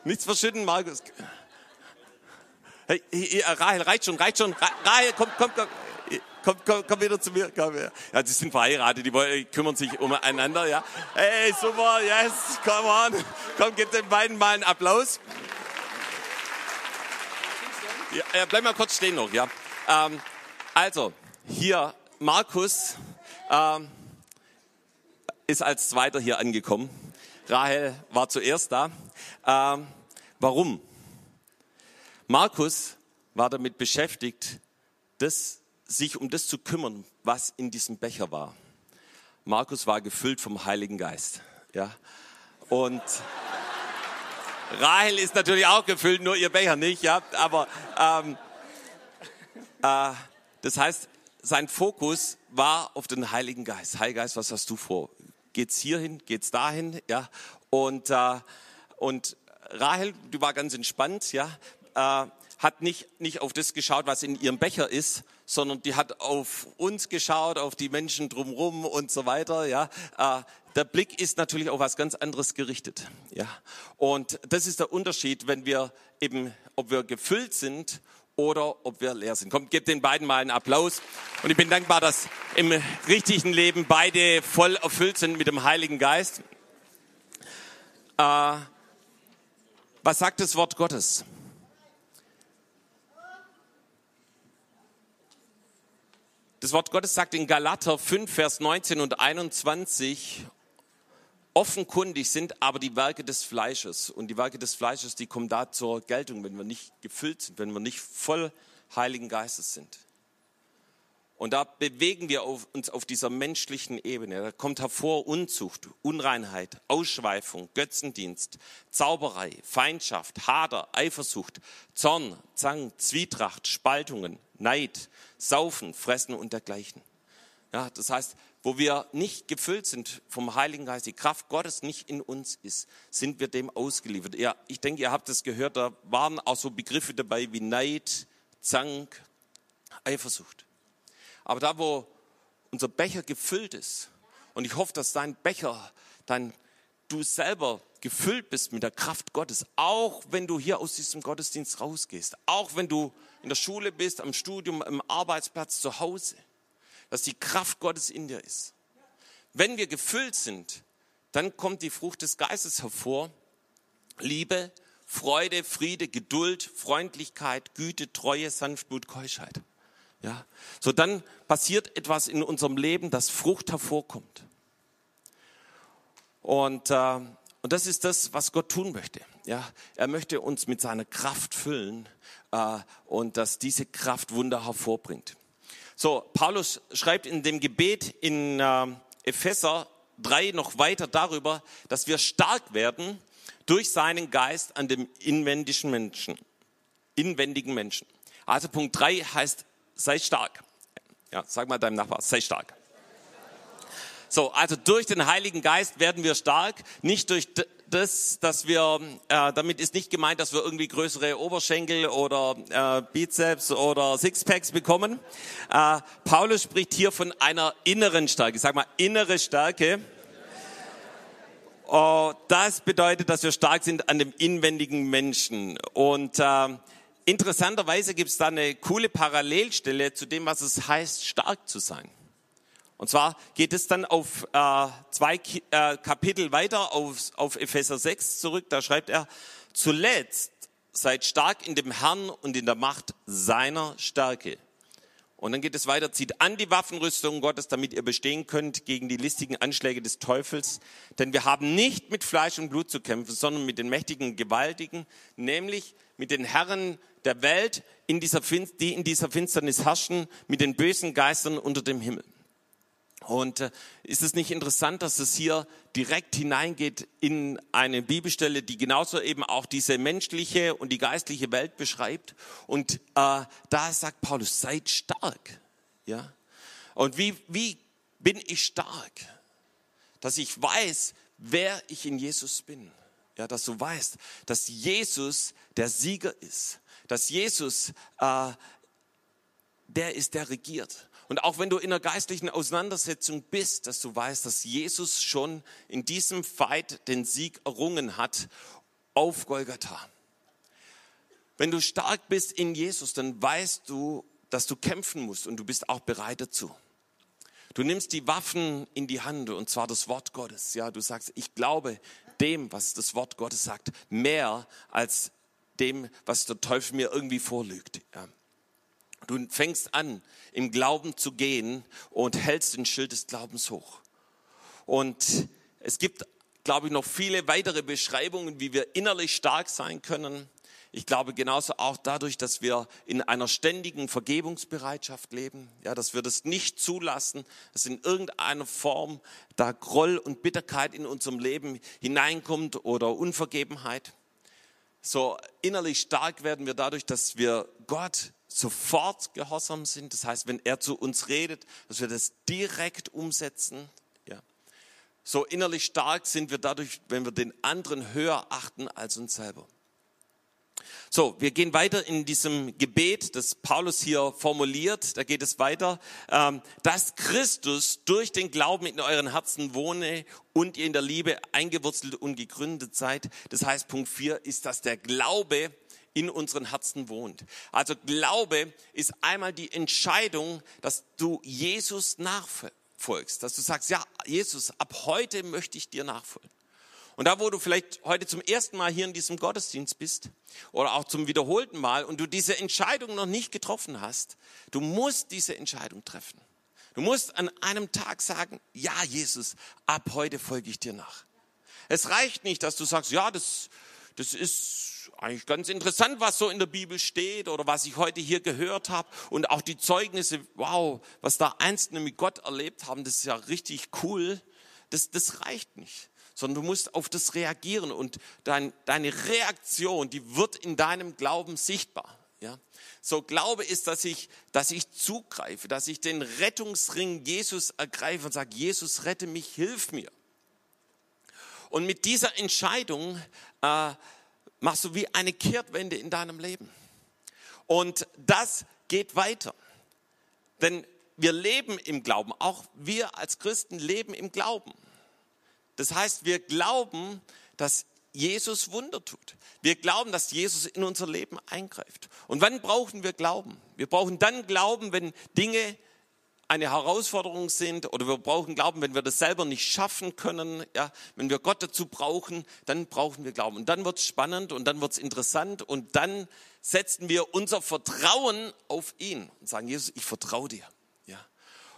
Nichts verschütten, Markus. Hey, hey, Rahel, reicht schon, reicht schon. Rahel, komm, komm, komm. komm, komm, komm wieder zu mir. Komm her. Ja, die sind verheiratet, die wollen, kümmern sich umeinander, ja. Hey, super, yes, come on. Komm, gib den beiden mal einen Applaus. Ja, bleib mal kurz stehen noch, ja. Ähm, also, hier, Markus ähm, ist als Zweiter hier angekommen. Rahel war zuerst da. Ähm, warum? Markus war damit beschäftigt, das, sich um das zu kümmern, was in diesem Becher war. Markus war gefüllt vom Heiligen Geist. Ja? Und Rahel ist natürlich auch gefüllt, nur ihr Becher nicht. Ja? Aber ähm, äh, das heißt, sein Fokus war auf den Heiligen Geist. Heiliger Geist, was hast du vor? Geht's hierhin? Geht's dahin? Ja. Und äh, und Rahel, die war ganz entspannt. Ja. Äh, hat nicht, nicht auf das geschaut, was in ihrem Becher ist, sondern die hat auf uns geschaut, auf die Menschen drumherum und so weiter. Ja, äh, der Blick ist natürlich auf was ganz anderes gerichtet. Ja, und das ist der Unterschied, wenn wir eben, ob wir gefüllt sind oder ob wir leer sind. Kommt, gebt den beiden mal einen Applaus. Und ich bin dankbar, dass im richtigen Leben beide voll erfüllt sind mit dem Heiligen Geist. Äh, was sagt das Wort Gottes? Das Wort Gottes sagt in Galater 5, Vers 19 und 21, offenkundig sind aber die Werke des Fleisches. Und die Werke des Fleisches, die kommen da zur Geltung, wenn wir nicht gefüllt sind, wenn wir nicht voll Heiligen Geistes sind. Und da bewegen wir uns auf dieser menschlichen Ebene. Da kommt hervor Unzucht, Unreinheit, Ausschweifung, Götzendienst, Zauberei, Feindschaft, Hader, Eifersucht, Zorn, Zang, Zwietracht, Spaltungen, Neid, Saufen, Fressen und dergleichen. Ja, das heißt, wo wir nicht gefüllt sind vom Heiligen Geist, die Kraft Gottes nicht in uns ist, sind wir dem ausgeliefert. Ja, ich denke, ihr habt es gehört, da waren auch so Begriffe dabei wie Neid, Zank, Eifersucht. Aber da, wo unser Becher gefüllt ist, und ich hoffe, dass dein Becher, dein, du selber gefüllt bist mit der Kraft Gottes, auch wenn du hier aus diesem Gottesdienst rausgehst, auch wenn du in der Schule bist, am Studium, am Arbeitsplatz, zu Hause, dass die Kraft Gottes in dir ist. Wenn wir gefüllt sind, dann kommt die Frucht des Geistes hervor. Liebe, Freude, Friede, Geduld, Freundlichkeit, Güte, Treue, Sanftmut, Keuschheit. Ja, so dann passiert etwas in unserem Leben, dass Frucht hervorkommt. Und, äh, und das ist das, was Gott tun möchte. Ja, er möchte uns mit seiner Kraft füllen äh, und dass diese Kraft Wunder hervorbringt. So, Paulus schreibt in dem Gebet in äh, Epheser 3 noch weiter darüber, dass wir stark werden durch seinen Geist an dem inwendigen Menschen. Inwendigen Menschen. Also Punkt 3 heißt sei stark. Ja, sag mal deinem Nachbar, sei stark. So, also durch den Heiligen Geist werden wir stark, nicht durch das, dass wir, äh, damit ist nicht gemeint, dass wir irgendwie größere Oberschenkel oder äh, Bizeps oder Sixpacks bekommen. Äh, Paulus spricht hier von einer inneren Stärke. Sag mal, innere Stärke. Oh, das bedeutet, dass wir stark sind an dem inwendigen Menschen. Und äh, interessanterweise gibt es da eine coole Parallelstelle zu dem, was es heißt, stark zu sein. Und zwar geht es dann auf äh, zwei äh, Kapitel weiter, auf, auf Epheser 6 zurück. Da schreibt er, zuletzt seid stark in dem Herrn und in der Macht seiner Stärke. Und dann geht es weiter, zieht an die Waffenrüstung Gottes, damit ihr bestehen könnt gegen die listigen Anschläge des Teufels. Denn wir haben nicht mit Fleisch und Blut zu kämpfen, sondern mit den mächtigen Gewaltigen, nämlich mit den Herren der Welt, in dieser, die in dieser Finsternis herrschen, mit den bösen Geistern unter dem Himmel. Und äh, ist es nicht interessant, dass es hier direkt hineingeht in eine Bibelstelle, die genauso eben auch diese menschliche und die geistliche Welt beschreibt? Und äh, da sagt Paulus, seid stark. Ja? Und wie, wie bin ich stark? Dass ich weiß, wer ich in Jesus bin. Ja, dass du weißt, dass Jesus der Sieger ist. Dass Jesus äh, der ist, der regiert. Und auch wenn du in einer geistlichen Auseinandersetzung bist, dass du weißt, dass Jesus schon in diesem Fight den Sieg errungen hat auf Golgatha. Wenn du stark bist in Jesus, dann weißt du, dass du kämpfen musst und du bist auch bereit dazu. Du nimmst die Waffen in die Hand und zwar das Wort Gottes. Ja, du sagst, ich glaube dem, was das Wort Gottes sagt, mehr als dem, was der Teufel mir irgendwie vorlügt. Ja. Du fängst an, im Glauben zu gehen und hältst den Schild des Glaubens hoch. Und es gibt, glaube ich, noch viele weitere Beschreibungen, wie wir innerlich stark sein können. Ich glaube genauso auch dadurch, dass wir in einer ständigen Vergebungsbereitschaft leben, ja, dass wir das nicht zulassen, dass in irgendeiner Form da Groll und Bitterkeit in unserem Leben hineinkommt oder Unvergebenheit. So innerlich stark werden wir dadurch, dass wir Gott sofort gehorsam sind. Das heißt, wenn er zu uns redet, dass wir das direkt umsetzen. Ja. So innerlich stark sind wir dadurch, wenn wir den anderen höher achten als uns selber. So, wir gehen weiter in diesem Gebet, das Paulus hier formuliert. Da geht es weiter, ähm, dass Christus durch den Glauben in euren Herzen wohne und ihr in der Liebe eingewurzelt und gegründet seid. Das heißt, Punkt 4 ist, dass der Glaube in unseren Herzen wohnt. Also Glaube ist einmal die Entscheidung, dass du Jesus nachfolgst, dass du sagst, ja, Jesus, ab heute möchte ich dir nachfolgen. Und da, wo du vielleicht heute zum ersten Mal hier in diesem Gottesdienst bist oder auch zum wiederholten Mal und du diese Entscheidung noch nicht getroffen hast, du musst diese Entscheidung treffen. Du musst an einem Tag sagen, ja, Jesus, ab heute folge ich dir nach. Es reicht nicht, dass du sagst, ja, das, das ist eigentlich ganz interessant, was so in der Bibel steht oder was ich heute hier gehört habe und auch die Zeugnisse, wow, was da Einzelne mit Gott erlebt haben, das ist ja richtig cool. Das, das reicht nicht sondern du musst auf das reagieren und dein, deine Reaktion, die wird in deinem Glauben sichtbar. Ja? So Glaube ist, dass ich, dass ich zugreife, dass ich den Rettungsring Jesus ergreife und sage, Jesus, rette mich, hilf mir. Und mit dieser Entscheidung äh, machst du wie eine Kehrtwende in deinem Leben. Und das geht weiter. Denn wir leben im Glauben. Auch wir als Christen leben im Glauben. Das heißt, wir glauben, dass Jesus Wunder tut. Wir glauben, dass Jesus in unser Leben eingreift. Und wann brauchen wir Glauben? Wir brauchen dann Glauben, wenn Dinge eine Herausforderung sind oder wir brauchen Glauben, wenn wir das selber nicht schaffen können, ja, wenn wir Gott dazu brauchen, dann brauchen wir Glauben. Und dann wird es spannend und dann wird es interessant und dann setzen wir unser Vertrauen auf ihn und sagen, Jesus, ich vertraue dir. Ja.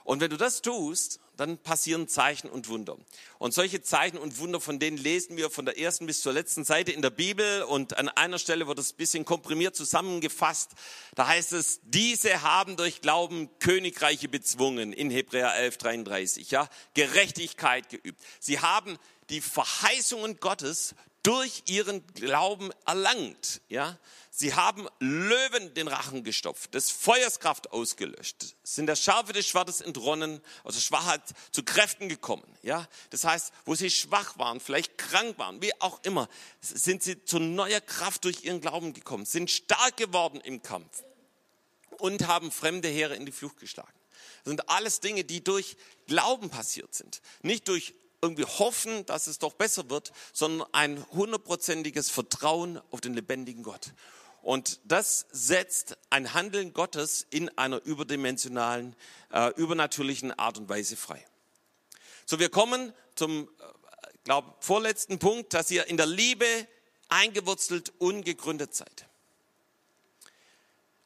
Und wenn du das tust, dann passieren Zeichen und Wunder. Und solche Zeichen und Wunder, von denen lesen wir von der ersten bis zur letzten Seite in der Bibel und an einer Stelle wird es ein bisschen komprimiert zusammengefasst. Da heißt es, diese haben durch Glauben Königreiche bezwungen in Hebräer 11, 33, ja, Gerechtigkeit geübt. Sie haben die Verheißungen Gottes durch ihren Glauben erlangt, ja. Sie haben Löwen den Rachen gestopft, des Feuers Kraft ausgelöscht, sind der Schärfe des Schwertes entronnen, also Schwachheit zu Kräften gekommen. Ja, das heißt, wo sie schwach waren, vielleicht krank waren, wie auch immer, sind sie zu neuer Kraft durch ihren Glauben gekommen, sind stark geworden im Kampf und haben fremde Heere in die Flucht geschlagen. Das sind alles Dinge, die durch Glauben passiert sind, nicht durch irgendwie hoffen, dass es doch besser wird, sondern ein hundertprozentiges Vertrauen auf den lebendigen Gott. Und das setzt ein Handeln Gottes in einer überdimensionalen, äh, übernatürlichen Art und Weise frei. So, wir kommen zum, äh, glaube vorletzten Punkt, dass ihr in der Liebe eingewurzelt und gegründet seid.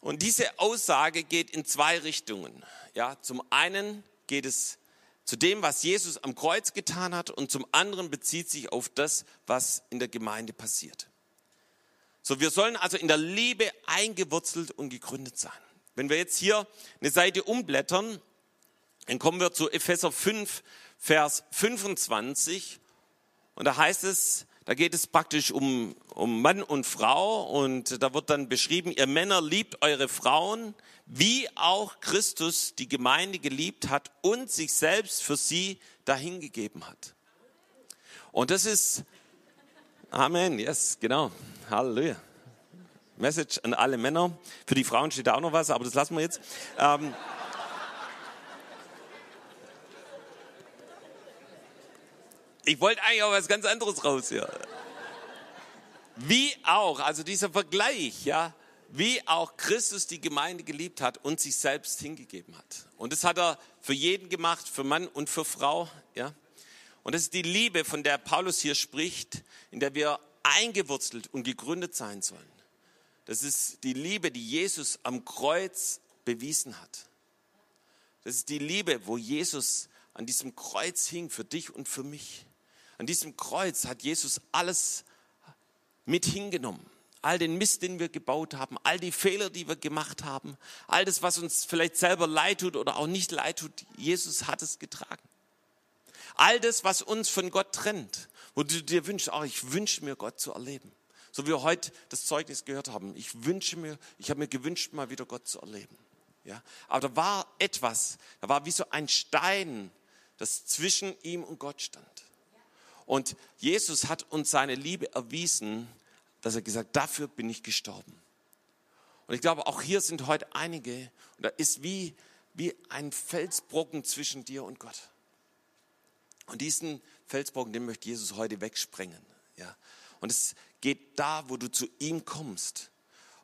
Und diese Aussage geht in zwei Richtungen. Ja, zum einen geht es zu dem, was Jesus am Kreuz getan hat, und zum anderen bezieht sich auf das, was in der Gemeinde passiert. So, wir sollen also in der Liebe eingewurzelt und gegründet sein. Wenn wir jetzt hier eine Seite umblättern, dann kommen wir zu Epheser 5, Vers 25. Und da heißt es, da geht es praktisch um, um Mann und Frau und da wird dann beschrieben, ihr Männer liebt eure Frauen, wie auch Christus die Gemeinde geliebt hat und sich selbst für sie dahingegeben hat. Und das ist, Amen, yes, genau. Halleluja. Message an alle Männer. Für die Frauen steht da auch noch was, aber das lassen wir jetzt. Ähm, ich wollte eigentlich auch was ganz anderes raus hier. Wie auch, also dieser Vergleich, ja, wie auch Christus die Gemeinde geliebt hat und sich selbst hingegeben hat. Und das hat er für jeden gemacht, für Mann und für Frau, ja. Und das ist die Liebe, von der Paulus hier spricht, in der wir eingewurzelt und gegründet sein sollen. Das ist die Liebe, die Jesus am Kreuz bewiesen hat. Das ist die Liebe, wo Jesus an diesem Kreuz hing für dich und für mich. An diesem Kreuz hat Jesus alles mit hingenommen. All den Mist, den wir gebaut haben, all die Fehler, die wir gemacht haben, all das, was uns vielleicht selber leid tut oder auch nicht leid tut, Jesus hat es getragen. All das, was uns von Gott trennt, wo du dir wünschst, oh, ich wünsche mir Gott zu erleben. So wie wir heute das Zeugnis gehört haben. Ich wünsche mir, ich habe mir gewünscht, mal wieder Gott zu erleben. Ja, aber da war etwas, da war wie so ein Stein, das zwischen ihm und Gott stand. Und Jesus hat uns seine Liebe erwiesen, dass er gesagt, dafür bin ich gestorben. Und ich glaube, auch hier sind heute einige, und da ist wie, wie ein Felsbrocken zwischen dir und Gott. Und diesen Felsbrocken, den möchte Jesus heute wegsprengen. Ja. Und es geht da, wo du zu ihm kommst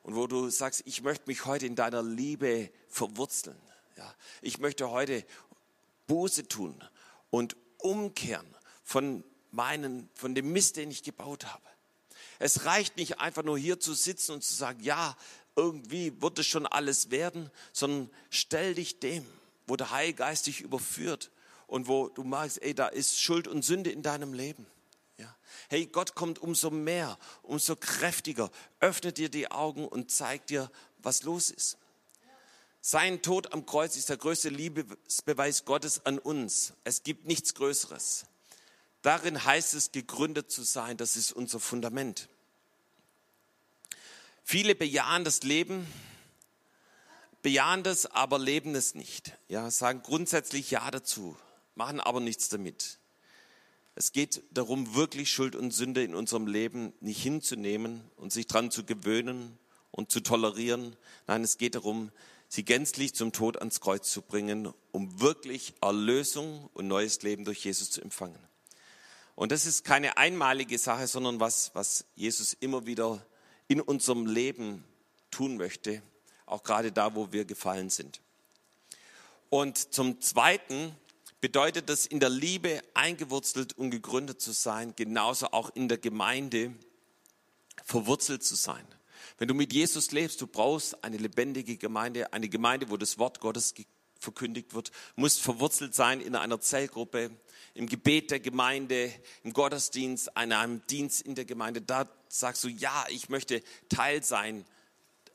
und wo du sagst, ich möchte mich heute in deiner Liebe verwurzeln. Ja. Ich möchte heute Buße tun und umkehren von meinen, von dem Mist, den ich gebaut habe. Es reicht nicht einfach nur hier zu sitzen und zu sagen, ja, irgendwie wird es schon alles werden, sondern stell dich dem, wo der Heilige Geist dich überführt und wo du merkst, ey, da ist Schuld und Sünde in deinem Leben. Ja. Hey, Gott kommt umso mehr, umso kräftiger, öffnet dir die Augen und zeigt dir, was los ist. Sein Tod am Kreuz ist der größte Liebesbeweis Gottes an uns. Es gibt nichts Größeres. Darin heißt es, gegründet zu sein. Das ist unser Fundament. Viele bejahen das Leben, bejahen das, aber leben es nicht. Ja, sagen grundsätzlich Ja dazu, machen aber nichts damit. Es geht darum, wirklich Schuld und Sünde in unserem Leben nicht hinzunehmen und sich daran zu gewöhnen und zu tolerieren. Nein, es geht darum, sie gänzlich zum Tod ans Kreuz zu bringen, um wirklich Erlösung und neues Leben durch Jesus zu empfangen. Und das ist keine einmalige Sache, sondern was, was Jesus immer wieder in unserem Leben tun möchte, auch gerade da, wo wir gefallen sind. Und zum Zweiten bedeutet es, in der Liebe eingewurzelt und gegründet zu sein, genauso auch in der Gemeinde verwurzelt zu sein. Wenn du mit Jesus lebst, du brauchst eine lebendige Gemeinde, eine Gemeinde, wo das Wort Gottes verkündigt wird, musst verwurzelt sein in einer Zellgruppe, im Gebet der Gemeinde, im Gottesdienst, an einem Dienst in der Gemeinde. Da sagst du, ja, ich möchte Teil sein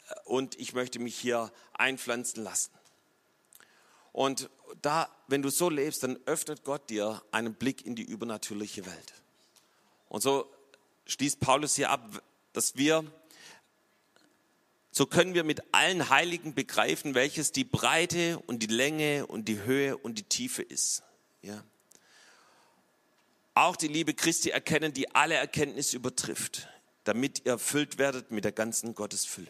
äh, und ich möchte mich hier einpflanzen lassen. Und da, wenn du so lebst, dann öffnet Gott dir einen Blick in die übernatürliche Welt. Und so schließt Paulus hier ab, dass wir so können wir mit allen Heiligen begreifen, welches die Breite und die Länge und die Höhe und die Tiefe ist. Ja. Auch die Liebe Christi erkennen, die alle Erkenntnis übertrifft, damit ihr erfüllt werdet mit der ganzen Gottesfülle.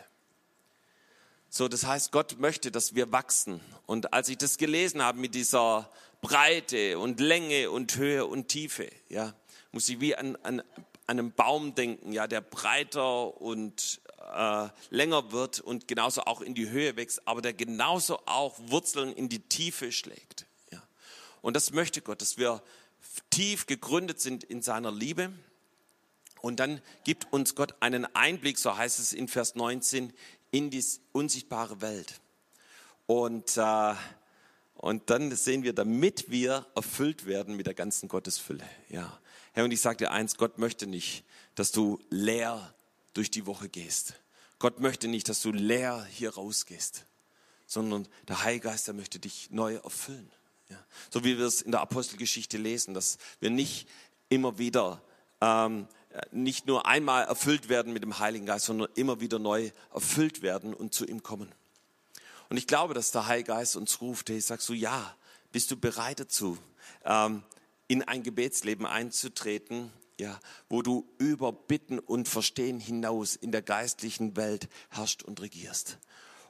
So, das heißt, Gott möchte, dass wir wachsen. Und als ich das gelesen habe mit dieser Breite und Länge und Höhe und Tiefe, ja, muss ich wie an, an, einen Baum denken, ja, der breiter und äh, länger wird und genauso auch in die Höhe wächst, aber der genauso auch Wurzeln in die Tiefe schlägt. Ja. Und das möchte Gott, dass wir tief gegründet sind in seiner Liebe. Und dann gibt uns Gott einen Einblick, so heißt es in Vers 19, in die unsichtbare Welt. Und, äh, und dann sehen wir, damit wir erfüllt werden mit der ganzen Gottesfülle. Ja. Herr, und ich sage dir eins, Gott möchte nicht, dass du leer durch die Woche gehst. Gott möchte nicht, dass du leer hier rausgehst, sondern der Heilgeist, der möchte dich neu erfüllen. Ja. So wie wir es in der Apostelgeschichte lesen, dass wir nicht immer wieder, ähm, nicht nur einmal erfüllt werden mit dem Heiligen Geist, sondern immer wieder neu erfüllt werden und zu ihm kommen. Und ich glaube, dass der Heilige Geist uns ruft, hey, sagst du, ja, bist du bereit dazu, ähm, in ein Gebetsleben einzutreten, ja, wo du über Bitten und Verstehen hinaus in der geistlichen Welt herrscht und regierst.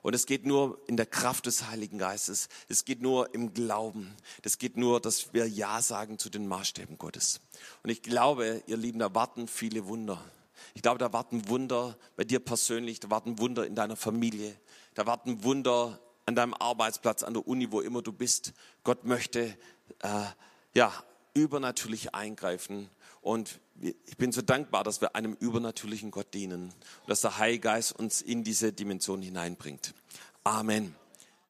Und es geht nur in der Kraft des Heiligen Geistes. Es geht nur im Glauben. Es geht nur, dass wir Ja sagen zu den Maßstäben Gottes. Und ich glaube, ihr Lieben, da warten viele Wunder. Ich glaube, da warten Wunder bei dir persönlich, da warten Wunder in deiner Familie, da warten Wunder an deinem Arbeitsplatz, an der Uni, wo immer du bist. Gott möchte äh, ja übernatürlich eingreifen und ich bin so dankbar, dass wir einem übernatürlichen Gott dienen dass der Heilige Geist uns in diese Dimension hineinbringt. Amen.